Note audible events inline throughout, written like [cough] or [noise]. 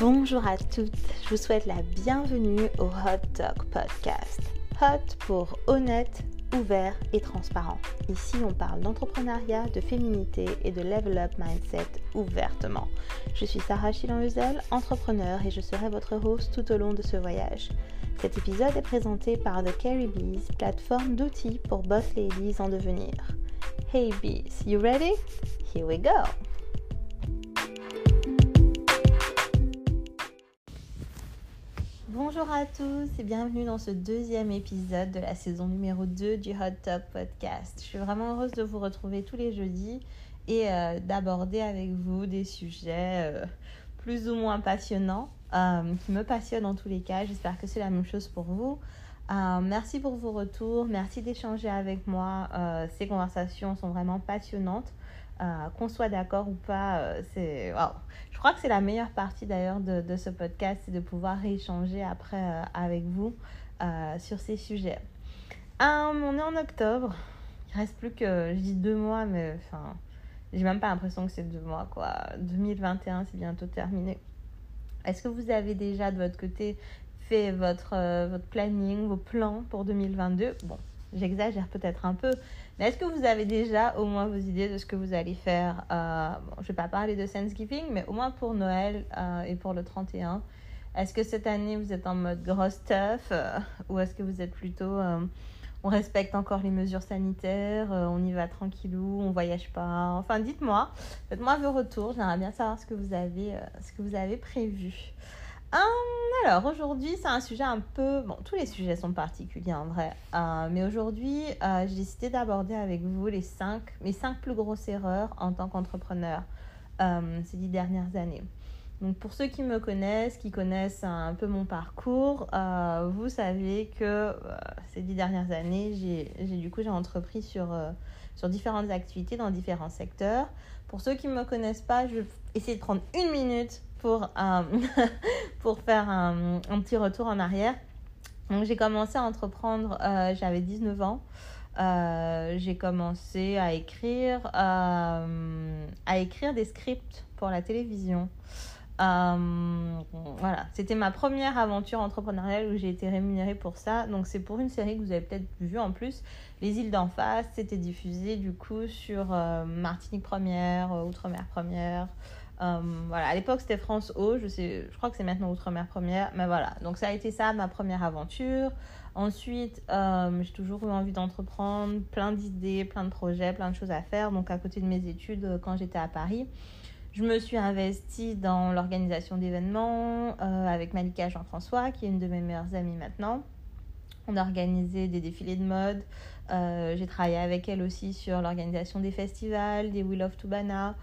Bonjour à toutes, je vous souhaite la bienvenue au Hot Talk Podcast. Hot pour honnête, ouvert et transparent. Ici, on parle d'entrepreneuriat, de féminité et de level up mindset ouvertement. Je suis Sarah Chilan-Huzel, entrepreneur et je serai votre host tout au long de ce voyage. Cet épisode est présenté par The Carrie Bees, plateforme d'outils pour boss ladies en devenir. Hey bees, you ready? Here we go! Bonjour à tous et bienvenue dans ce deuxième épisode de la saison numéro 2 du Hot Talk Podcast. Je suis vraiment heureuse de vous retrouver tous les jeudis et euh, d'aborder avec vous des sujets euh, plus ou moins passionnants, euh, qui me passionnent en tous les cas. J'espère que c'est la même chose pour vous. merci pour vos retours, merci d'échanger avec moi. ces conversations sont vraiment passionnantes. Qu'on soit d'accord ou pas, c'est Je crois que c'est la meilleure partie d'ailleurs de, de, ce podcast, c'est de pouvoir échanger après avec vous sur ces sujets. on est en octobre, il reste plus que, je dis deux mois, mais enfin, j'ai même pas l'impression que c'est deux mois, quoi. 2021, c'est bientôt terminé. Est-ce que vous avez déjà de votre côté fait votre, euh, votre planning, vos plans pour 2022 Bon, j'exagère peut-être un peu, mais est-ce que vous avez déjà au moins vos idées de ce que vous allez faire euh, Je ne vais pas parler de Thanksgiving, mais au moins pour Noël euh, et pour le 31. Est-ce que cette année vous êtes en mode grosse stuff ou est-ce que vous êtes plutôt on respecte encore les mesures sanitaires, euh, on y va tranquillou, on voyage pas. Enfin, dites-moi, faites-moi vos retours. J'aimerais bien savoir ce que vous avez, euh, ce que vous avez prévu. Hum, alors aujourd'hui, c'est un sujet un peu. Bon, tous les sujets sont particuliers en vrai. Euh, mais aujourd'hui, j'ai décidé d'aborder avec vous les cinq, mes cinq plus grosses erreurs en tant qu'entrepreneur ces dix dernières années. Donc pour ceux qui me connaissent, qui connaissent un peu mon parcours, euh, vous savez que euh, ces dix dernières années, j'ai du coup j'ai entrepris sur, euh, sur différentes activités dans différents secteurs. Pour ceux qui ne me connaissent pas, je vais essayer de prendre une minute pour, [laughs] pour faire un, petit retour en arrière. Donc j'ai commencé à entreprendre, j'avais 19 ans. j'ai commencé à écrire, à écrire des scripts pour la télévision. Euh, voilà, c'était ma première aventure entrepreneuriale où j'ai été rémunérée pour ça. Donc c'est pour une série que vous avez peut-être vu en plus. Les îles d'en face, c'était diffusé du coup sur euh, Martinique Première, euh, Outre-mer Première. voilà, à l'époque c'était France O, je, sais, je crois que c'est maintenant Outre-mer Première, mais voilà. Donc ça a été ça ma première aventure. Ensuite, j'ai toujours eu envie d'entreprendre, plein d'idées, plein de projets, plein de choses à faire. Donc à côté de mes études quand j'étais à Paris. Je me suis investie dans l'organisation d'événements euh, avec Malika Jean-François, qui est une de mes meilleures amies maintenant. On a organisé des défilés de mode. Euh, j'ai travaillé avec elle aussi sur l'organisation des festivals, des We Love Tubana.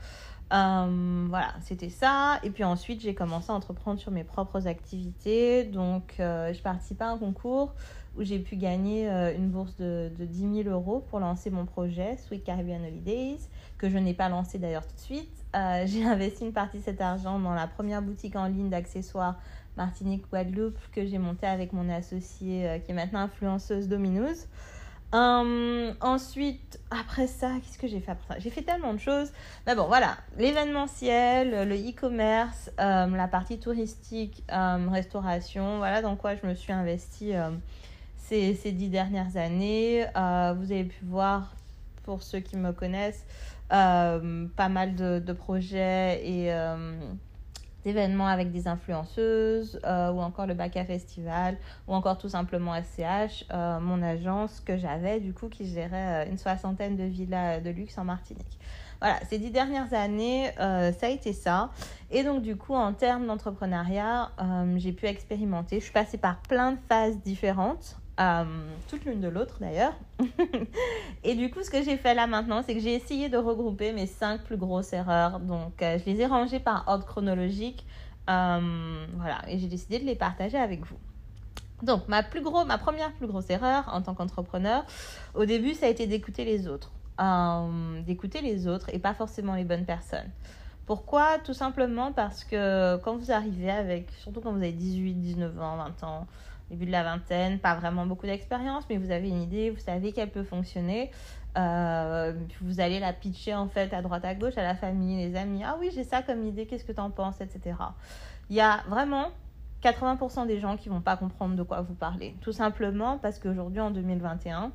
Euh, voilà, c'était ça. Et puis ensuite, j'ai commencé à entreprendre sur mes propres activités. Donc, je participais à un concours où j'ai pu gagner une bourse de, de 10 000 euros pour lancer mon projet Sweet Caribbean Holidays, que je n'ai pas lancé d'ailleurs tout de suite. Euh, [laughs] j'ai investi une partie de cet argent dans la première boutique en ligne d'accessoires Martinique Guadeloupe que j'ai montée avec mon associée euh, qui est maintenant influenceuse Dominos. Hum, ensuite, après ça, qu'est-ce que j'ai fait après ça? J'ai fait tellement de choses. Mais bon, voilà, l'événementiel, le e-commerce, hum, la partie touristique, hum, restauration, voilà dans quoi je me suis investie ces, ces, dix dernières années. Euh, vous avez pu voir, pour ceux qui me connaissent, euh, pas mal de, de projets et euh, d'événements avec des influenceuses euh, ou encore le Baca Festival ou encore tout simplement SCH, mon agence que j'avais du coup qui gérait une soixantaine de villas de luxe en Martinique. Voilà, ces dix dernières années, ça a été ça. Et donc, du coup, en termes d'entrepreneuriat, j'ai pu expérimenter. Je suis passée par plein de phases différentes. Euh, toute l'une de l'autre d'ailleurs. [laughs] et du coup, ce que j'ai fait là maintenant, c'est que j'ai essayé de regrouper mes cinq plus grosses erreurs. Donc, euh, je les ai rangées par ordre chronologique. Euh, voilà, et j'ai décidé de les partager avec vous. Donc, ma, plus gros, ma première plus grosse erreur en tant qu'entrepreneur, au début, ça a été d'écouter les autres. d'écouter les autres et pas forcément les bonnes personnes. Pourquoi? Tout simplement parce que quand vous arrivez avec, surtout quand vous avez 18, 19 ans, 20 ans, début de la vingtaine, pas vraiment beaucoup d'expérience, mais vous avez une idée, vous savez qu'elle peut fonctionner. Euh, vous allez la pitcher en fait à droite à gauche à la famille, les amis. Ah oui, j'ai ça comme idée, qu'est-ce que tu en penses, etc. Il y a vraiment 80% des gens qui vont pas comprendre de quoi vous parlez. Tout simplement parce qu'aujourd'hui, en 2021,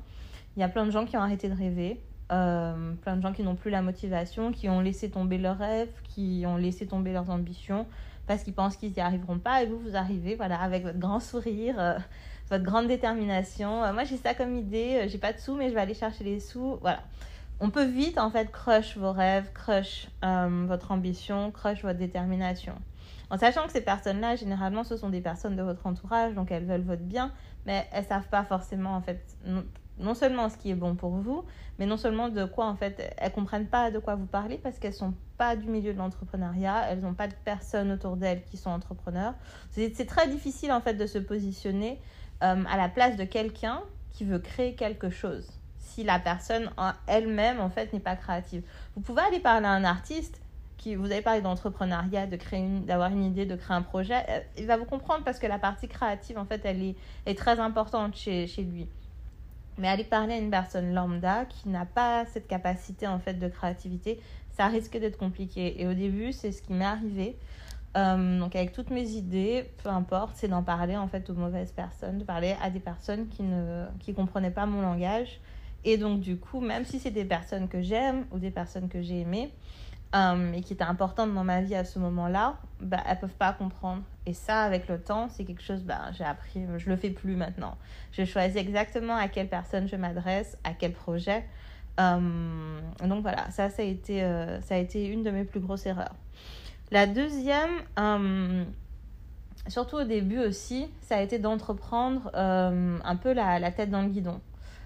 il y a plein de gens qui ont arrêté de rêver, euh, plein de gens qui n'ont plus la motivation, qui ont laissé tomber leurs rêves, qui ont laissé tomber leurs ambitions parce qu'ils pensent qu'ils n'y arriveront pas et vous, vous arrivez voilà, avec votre grand sourire, euh, votre grande détermination. Euh, moi, j'ai ça comme idée, j'ai pas de sous, mais je vais aller chercher les sous. Voilà. On peut vite, en fait, crush vos rêves, crush votre ambition, crush votre détermination. En sachant que ces personnes-là, généralement, ce sont des personnes de votre entourage, donc elles veulent votre bien, mais elles savent pas forcément, en fait, non, seulement ce qui est bon pour vous, mais non seulement de quoi, en fait, elles comprennent pas de quoi vous parlez parce qu'elles sont pas du milieu de l'entrepreneuriat, elles n'ont pas de personnes autour d'elles qui sont entrepreneurs. C'est très difficile, en fait, de se positionner euh, à la place de quelqu'un qui veut créer quelque chose si la personne elle-même en fait n'est pas créative. Vous pouvez aller parler à un artiste vous avez parlé d'entrepreneuriat, de créer d'avoir une idée, de créer un projet, euh, il va vous comprendre parce que la partie créative, en fait, elle est, est très importante chez, chez lui. Mais aller parler à une personne lambda qui n'a pas cette capacité en fait de créativité, ça risque d'être compliqué. Et au début, c'est ce qui m'est arrivé. Euh, donc avec toutes mes idées, peu importe, c'est d'en parler en fait aux mauvaises personnes, de parler à des personnes qui ne qui comprenaient pas mon langage. Et donc du coup, même si c'est des personnes que j'aime ou des personnes que j'ai aimées, euh, et qui étaient importantes dans ma vie à ce moment-là, bah, elles peuvent pas comprendre. Et ça, avec le temps, c'est quelque chose, bah, j'ai appris, je le fais plus maintenant. Je choisis exactement à quelle personne je m'adresse, à quel projet. Euh, donc voilà, ça, ça a, été, euh, ça a été une de mes plus grosses erreurs. La deuxième, surtout au début aussi, ça a été d'entreprendre un peu la, la tête dans le guidon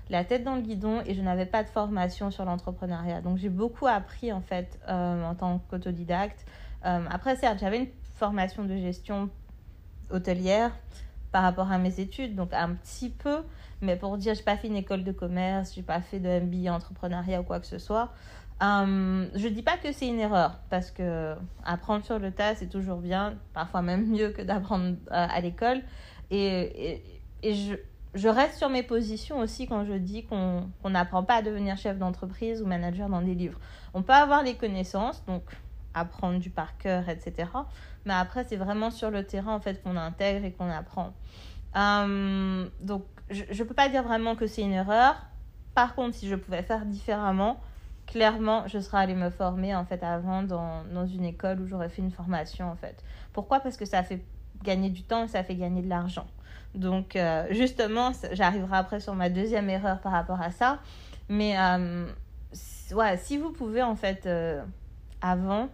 la tête dans le guidon et je n'avais pas de formation sur l'entrepreneuriat. Donc j'ai beaucoup appris en fait euh, en tant qu'autodidacte. Euh, après certes, j'avais une formation de gestion hôtelière par rapport à mes études, donc un petit peu, mais pour dire, j'ai pas fait une école de commerce, j'ai pas fait de MBA entrepreneuriat ou quoi que ce soit. Euh, je dis pas que c'est une erreur parce que apprendre sur le tas c'est toujours bien, parfois même mieux que d'apprendre euh, à l'école. Et, et, je, je reste sur mes positions aussi quand je dis qu'on n'apprend pas à devenir chef d'entreprise ou manager dans des livres. On peut avoir les connaissances, donc apprendre du par cœur, etc. Mais après, c'est vraiment sur le terrain en fait qu'on intègre et qu'on apprend. Euh, donc, je ne peux pas dire vraiment que c'est une erreur. Par contre, si je pouvais faire différemment, clairement, je serais allée me former en fait avant dans, dans une école où j'aurais fait une formation en fait. Pourquoi? Parce que ça fait gagner du temps et ça fait gagner de l'argent. Donc, euh, justement, j'arriverai après sur ma deuxième erreur par rapport à ça. Mais, euh, ouais, si vous pouvez, en fait, avant,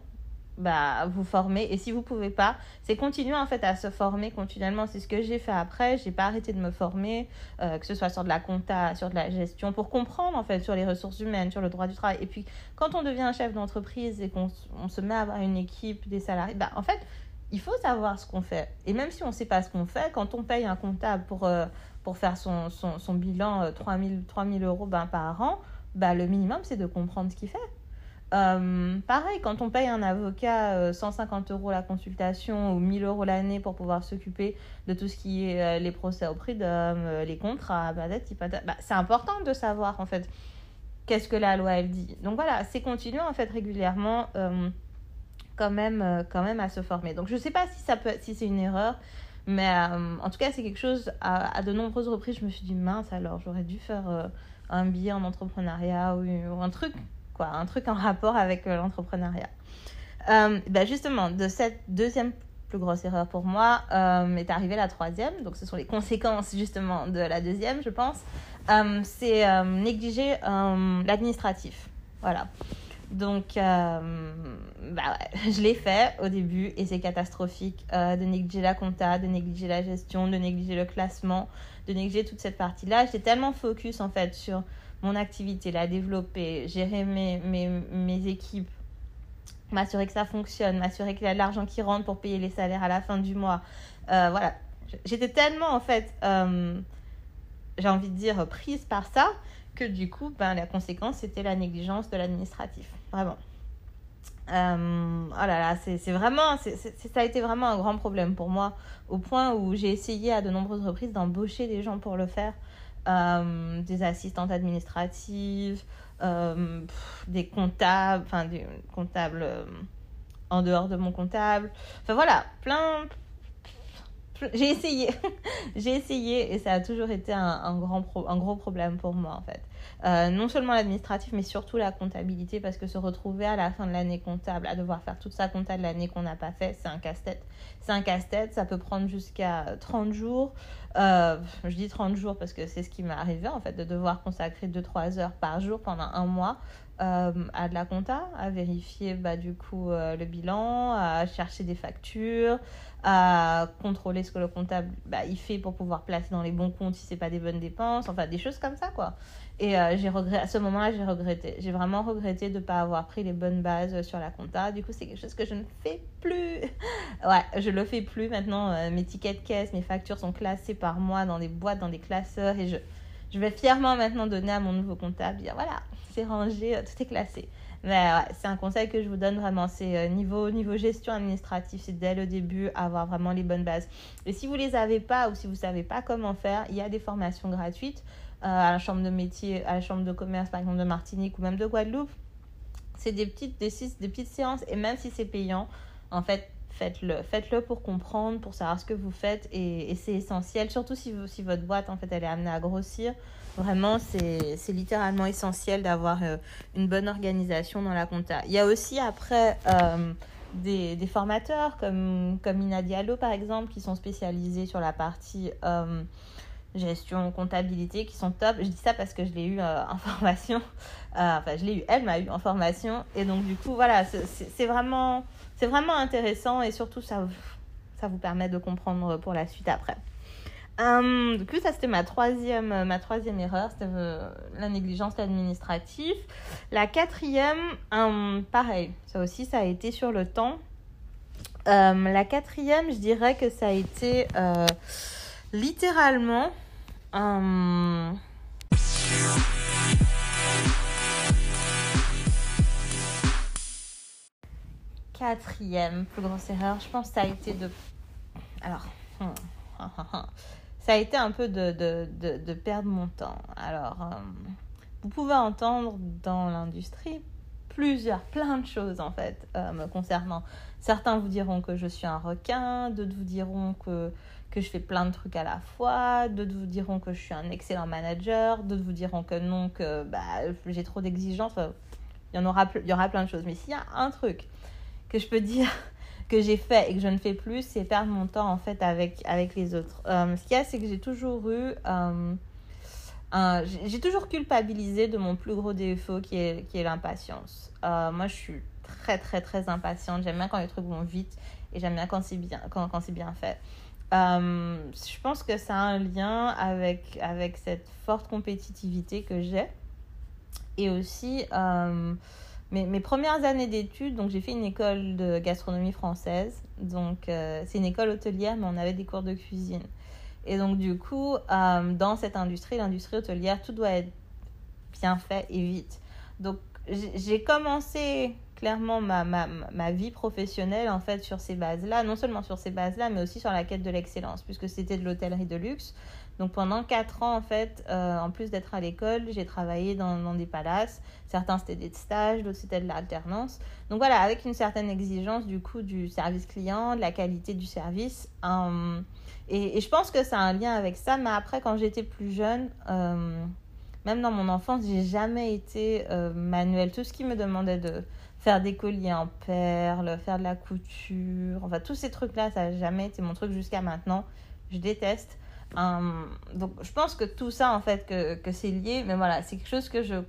bah, vous former. Et si vous pouvez pas, c'est continuer, en fait, à se former continuellement. C'est ce que j'ai fait après. J'ai pas arrêté de me former, que ce soit sur de la compta, sur de la gestion, pour comprendre, en fait, sur les ressources humaines, sur le droit du travail. Et puis, quand on devient un chef d'entreprise et qu'on se met à avoir une équipe, des salariés, bah, en fait, il faut savoir ce qu'on fait. Et même si on ne sait pas ce qu'on fait, quand on paye un comptable pour, euh, pour faire son, son, bilan 3000, euh, 3000 euros ben, par an, bah, le minimum, c'est de comprendre ce qu'il fait. Euh, pareil, quand on paye un avocat 150 euros la consultation ou 1000 euros l'année pour pouvoir s'occuper de tout ce qui est les procès au prix d'hommes, les contrats, bah, c'est important de savoir en fait qu'est-ce que la loi elle dit. Donc voilà, c'est continuer en fait régulièrement quand même, euh, quand même à se former. Donc je ne sais pas si, si c'est une erreur, mais euh, en tout cas c'est quelque chose, à, de nombreuses reprises, je me suis dit, mince alors, j'aurais dû faire euh, un billet en entrepreneuriat ou, un truc, quoi, un truc en rapport avec l'entrepreneuriat. ben justement, de cette deuxième plus grosse erreur pour moi est arrivée la troisième, donc ce sont les conséquences justement de la deuxième, je pense, c'est négliger l'administratif. Voilà. Donc, euh, bah [laughs] je l'ai fait au début et c'est catastrophique euh, de négliger la compta, de négliger la gestion, de négliger le classement, de négliger toute cette partie-là. J'étais tellement focus en fait sur mon activité, la développer, gérer mes, mes, équipes, m'assurer que ça fonctionne, m'assurer qu'il y a de l'argent qui rentre pour payer les salaires à la fin du mois. Euh, voilà, j'étais tellement en fait, j'ai envie de dire, prise par ça que du coup, ben, la conséquence, c'était la négligence de l'administratif. Vraiment. Euh, oh là là, c'est vraiment, c'est ça a été vraiment un grand problème pour moi, au point où j'ai essayé à de nombreuses reprises d'embaucher des gens pour le faire, euh, des assistantes administratives, euh, des comptables, enfin des comptables en dehors de mon comptable, enfin voilà, plein, j'ai essayé, [laughs] j'ai essayé et ça a toujours été un, grand un gros problème pour moi en fait. Euh, non seulement l'administratif, mais surtout la comptabilité, parce que se retrouver à la fin de l'année comptable, à devoir faire toute sa compta de l'année qu'on n'a pas fait, c'est un casse-tête. C'est un casse-tête, ça peut prendre jusqu'à 30 jours. Euh, je dis 30 jours parce que c'est ce qui m'est arrivé, en fait, de devoir consacrer 2-3 heures par jour pendant un mois. Euh, à de la compta, à vérifier bah, du coup le bilan, à chercher des factures, à contrôler ce que le comptable bah, il fait pour pouvoir placer dans les bons comptes si c'est pas des bonnes dépenses, enfin des choses comme ça quoi. Et euh, j'ai regretté, à ce moment-là, j'ai regretté. J'ai vraiment regretté de ne pas avoir pris les bonnes bases sur la compta. Du coup, c'est quelque chose que je ne fais plus. [laughs] ouais, je le fais plus maintenant. Euh, mes tickets de caisse, mes factures sont classées par mois dans des boîtes, dans des classeurs. Et je, je vais fièrement maintenant donner à mon nouveau comptable. Dire voilà, c'est rangé, euh, tout est classé. Mais c'est un conseil que je vous donne vraiment. C'est niveau, niveau gestion administrative, c'est dès le début avoir vraiment les bonnes bases. Et si vous les avez pas ou si vous savez pas comment faire, il y a des formations gratuites. Euh, à la chambre de métier, à la chambre de commerce par exemple de Martinique ou même de Guadeloupe. C'est des petites, séances et même si c'est payant, en fait, faites-le. Faites-le pour comprendre, pour savoir ce que vous faites et, c'est essentiel, surtout si, votre boîte en fait elle est amenée à grossir. Vraiment, c'est littéralement essentiel d'avoir euh, une bonne organisation dans la compta. Il y a aussi après euh, des, des, formateurs comme, comme Ina Diallo par exemple qui sont spécialisés sur la partie gestion, comptabilité qui sont top. Je dis ça parce que je l'ai eu euh, en [laughs] formation. Euh, enfin, je l'ai eu, elle m'a eu en formation. Et donc, du coup, voilà, c'est vraiment, vraiment intéressant et surtout, ça, ça vous permet de comprendre pour la suite après. Hum, du coup, ça c'était ma troisième, ma troisième erreur, c'était euh, la négligence administrative. La quatrième, hum, pareil, ça aussi, ça a été sur le temps. Hum, la quatrième, je dirais que ça a été littéralement Um... Quatrième plus grosse erreur, je pense que ça a été de. Alors, ça a été un peu de, de, de, perdre mon temps. Alors, euh, vous pouvez entendre dans l'industrie plusieurs, plein de choses en fait euh, concernant. Certains vous diront que je suis un requin, d'autres vous diront que que je fais plein de trucs à la fois, d'autres vous diront que je suis un excellent manager, d'autres vous diront que non, que bah, j'ai trop d'exigences. il, y en aura, il y aura plein de choses. Mais s'il y a un truc que je peux dire [laughs] que j'ai fait et que je ne fais plus, c'est perdre mon temps en fait avec, avec les autres. Euh, ce qu'il y a, c'est que j'ai toujours eu... Euh, j'ai toujours culpabilisé de mon plus gros défaut qui est, qui est l'impatience. Euh, moi, je suis très, très, très impatiente. J'aime bien quand les trucs vont vite et j'aime bien quand c'est bien, quand, quand bien fait. Euh, je pense que ça a un lien avec, avec cette forte compétitivité que j'ai. Et aussi, euh, mes, mes, premières années d'études, donc j'ai fait une école de gastronomie française. Donc, euh, c'est une école hôtelière, mais on avait des cours de cuisine. Et donc, du coup, dans cette industrie, l'industrie hôtelière, tout doit être bien fait et vite. Donc, j'ai commencé clairement ma, ma, ma, vie professionnelle en fait sur ces bases-là, non seulement sur ces bases-là, mais aussi sur la quête de l'excellence, puisque c'était de l'hôtellerie de luxe. Donc pendant quatre ans, en fait, euh, en plus d'être à l'école, j'ai travaillé dans, des palaces. Certains c'était des stages, d'autres c'était de l'alternance. Donc voilà, avec une certaine exigence du coup du service client, de la qualité du service. Euh, et, je pense que ça a un lien avec ça. Mais après, quand j'étais plus jeune, euh, même dans mon enfance, j'ai jamais été manuel. Tout ce qui me demandait de faire des colliers en perles, faire de la couture, enfin tous ces trucs-là, ça n'a jamais été mon truc jusqu'à maintenant. Je déteste. Hum, donc je pense que tout ça, en fait, que, que c'est lié, mais voilà, c'est quelque chose que je...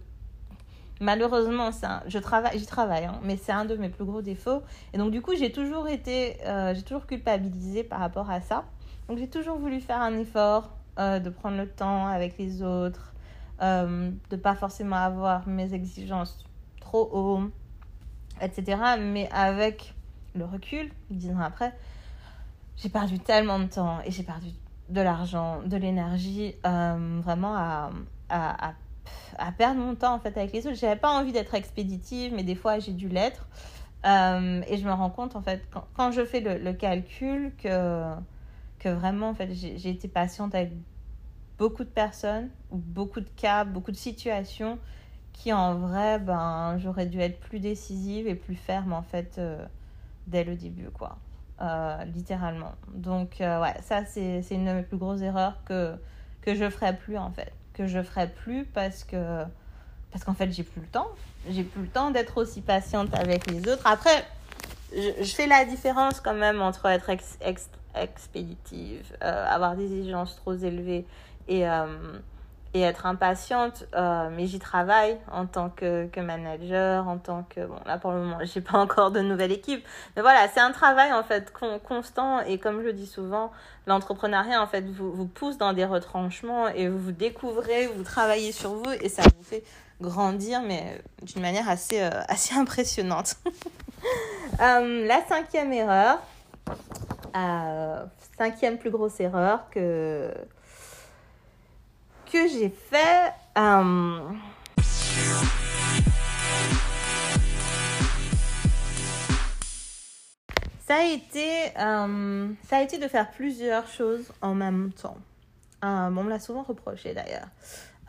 Malheureusement, je travaille, j'y travaille, hein, mais c'est un de mes plus gros défauts. Et donc du coup, j'ai toujours été, euh, j'ai toujours culpabilisé par rapport à ça. Donc j'ai toujours voulu faire un effort euh, de prendre le temps avec les autres, euh, de pas forcément avoir mes exigences trop haut, etc. Mais avec le recul, dix ans après, j'ai perdu tellement de temps et j'ai perdu de l'argent, de l'énergie, euh, vraiment à, à, à, perdre mon temps en fait avec les autres. J'avais pas envie d'être expéditive, mais des fois j'ai dû l'être. et je me rends compte, en fait, quand, je fais le, calcul, que, que vraiment, en fait, j'ai été patiente avec beaucoup de personnes, ou beaucoup de cas, beaucoup de situations qui, en vrai, ben, j'aurais dû être plus décisive et plus ferme, en fait, dès le début, quoi. Euh, littéralement. Donc, euh, ouais, ça, c'est une de mes plus grosses erreurs que, que je ferai plus, en fait. Que je ferai plus parce que. Parce qu'en fait, j'ai plus le temps. J'ai plus le temps d'être aussi patiente avec les autres. Après, je, fais la différence quand même entre être expéditive, euh, avoir des exigences trop élevées et et être impatiente, euh, mais j'y travaille en tant que, que, manager, en tant que... Bon, là pour le moment, j'ai pas encore de nouvelle équipe, mais voilà, c'est un travail en fait constant et comme je dis souvent, l'entrepreneuriat en fait vous, vous pousse dans des retranchements et vous découvrez, vous travaillez sur vous et ça vous fait grandir, mais d'une manière assez, euh, assez impressionnante. [laughs] euh, la cinquième erreur, cinquième plus grosse erreur que que j'ai fait. Euh, ça a été, euh, ça a été de faire plusieurs choses en même temps. Euh, on me l'a souvent reproché d'ailleurs.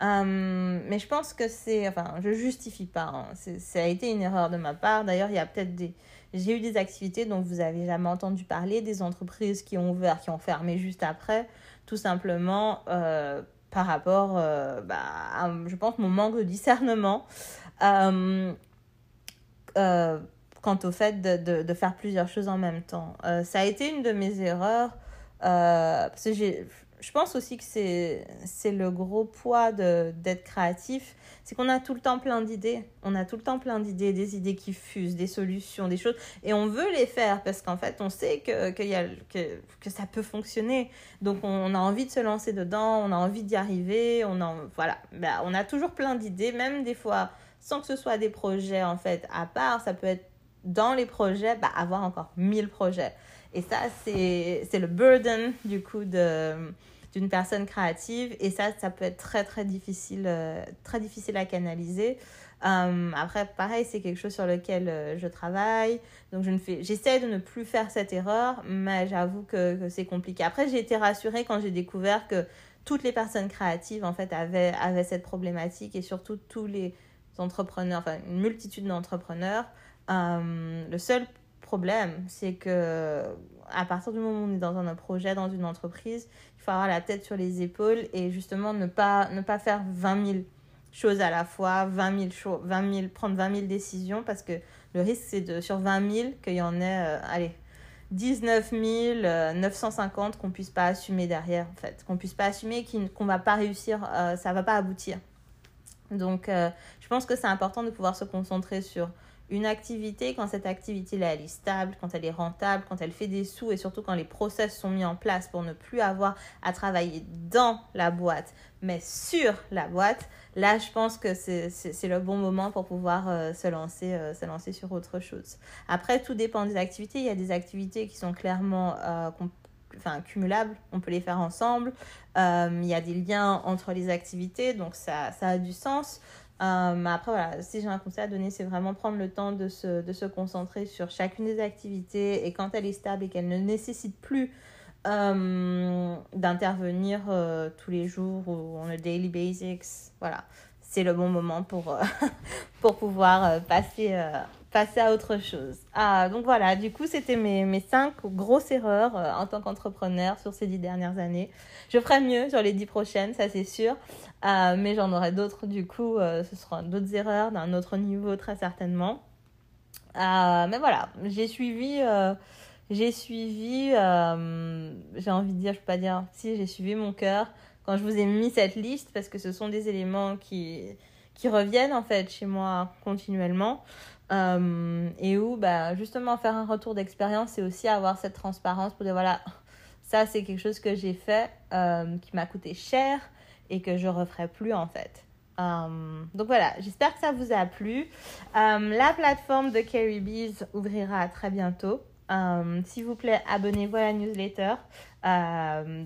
mais je pense que c'est, enfin, je justifie pas. Hein. Ça a été une erreur de ma part. D'ailleurs, il y a peut-être des, j'ai eu des activités dont vous avez jamais entendu parler, des entreprises qui ont ouvert, qui ont fermé juste après, tout simplement par rapport, euh, bah, à, je pense, mon manque de discernement euh, euh, quant au fait de, faire plusieurs choses en même temps. ça a été une de mes erreurs parce que je pense aussi que c'est le gros poids d'être créatif, c'est qu'on a tout le temps plein d'idées. On a tout le temps plein d'idées, des idées qui fusent, des solutions, des choses. Et on veut les faire parce qu'en fait, on sait que, que, y a, que, que, ça peut fonctionner. Donc, on a envie de se lancer dedans, on a envie d'y arriver. On, en, voilà. Ben, on a toujours plein d'idées, même des fois sans que ce soit des projets en fait à part. Ça peut être dans les projets, bah, avoir encore mille projets. Et ça, c'est le burden du coup d'une personne créative. Et ça, ça peut être très, très difficile, euh, très difficile à canaliser. Euh, après, pareil, c'est quelque chose sur lequel euh, je travaille. Donc, je j'essaie de ne plus faire cette erreur, mais j'avoue que, que c'est compliqué. Après, j'ai été rassurée quand j'ai découvert que toutes les personnes créatives, en fait, avaient, avaient cette problématique et surtout tous les entrepreneurs, enfin, une multitude d'entrepreneurs. le seul problème, c'est que à partir du moment où on est dans un projet, dans une entreprise, il faut avoir la tête sur les épaules et justement ne pas, ne pas faire 20 000 choses à la fois, 20 000, 20 000 prendre 20 000 décisions parce que le risque, c'est de sur 20 000 qu'il y en ait, euh, allez, 19 950 qu'on puisse pas assumer derrière, en fait. Qu'on puisse pas assumer, qu'on va pas réussir, euh, ça va pas aboutir. Donc, euh, je pense que c'est important de pouvoir se concentrer sur une activité, quand cette activité-là, elle est stable, quand elle est rentable, quand elle fait des sous et surtout quand les process sont mis en place pour ne plus avoir à travailler dans la boîte, mais sur la boîte, là, je pense que c'est le bon moment pour pouvoir euh, se, lancer, euh, se lancer sur autre chose. Après, tout dépend des activités. Il y a des activités qui sont clairement euh, enfin, cumulables, on peut les faire ensemble. il y a des liens entre les activités, donc ça, ça a du sens. Euh, après, voilà, si j'ai un conseil à donner, c'est vraiment prendre le temps de se, de se concentrer sur chacune des activités et quand elle est stable et qu'elle ne nécessite plus euh, d'intervenir euh, tous les jours ou on a daily basics, voilà, c'est le bon moment pour, [laughs] pour pouvoir passer passer à autre chose. Ah, donc voilà, du coup, c'était mes, mes cinq grosses erreurs euh, en tant qu'entrepreneur sur ces dix dernières années. Je ferai mieux sur les dix prochaines, ça c'est sûr, euh, mais j'en aurai d'autres, du coup, euh, ce seront d'autres erreurs d'un autre niveau très certainement. mais voilà, j'ai suivi, j'ai suivi, j'ai envie de dire, je peux pas dire, si j'ai suivi mon cœur quand je vous ai mis cette liste parce que ce sont des éléments qui qui reviennent en fait chez moi continuellement. Euh, et où bah, justement faire un retour d'expérience c'est aussi avoir cette transparence pour dire voilà ça c'est quelque chose que j'ai fait euh, qui m'a coûté cher et que je referai plus en fait. Euh, donc voilà j'espère que ça vous a plu. La plateforme de Carrie Bees ouvrira très bientôt. S'il vous plaît abonnez-vous à la newsletter.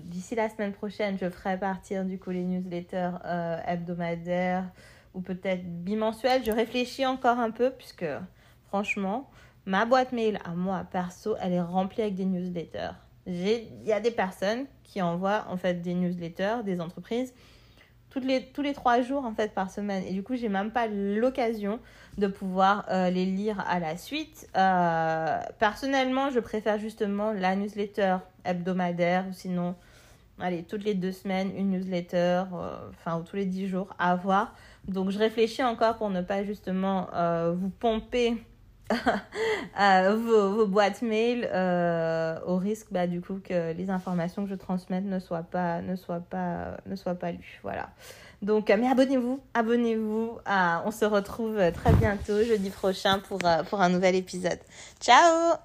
D'ici la semaine prochaine je ferai partir du coup les newsletters hebdomadaires ou peut-être bimensuel. Je réfléchis encore un peu puisque franchement, ma boîte mail à moi perso, elle est remplie avec des newsletters. Il y a des personnes qui envoient en fait des newsletters, des entreprises, toutes les, tous les trois jours en fait par semaine. Et du coup, j'ai même pas l'occasion de pouvoir euh, les lire à la suite. Euh, personnellement, je préfère justement la newsletter hebdomadaire ou sinon, allez, toutes les deux semaines, une newsletter, euh, enfin, ou tous les dix jours à voir. Donc, je réfléchis encore pour ne pas justement vous pomper [laughs] vos, vos, boîtes mail euh, au risque bah, du coup que les informations que je transmette ne soient pas, ne soient pas, ne soient pas lues. Voilà. Donc, euh, mais abonnez-vous, abonnez-vous. on se retrouve très bientôt, jeudi prochain, pour, euh, pour un nouvel épisode. Ciao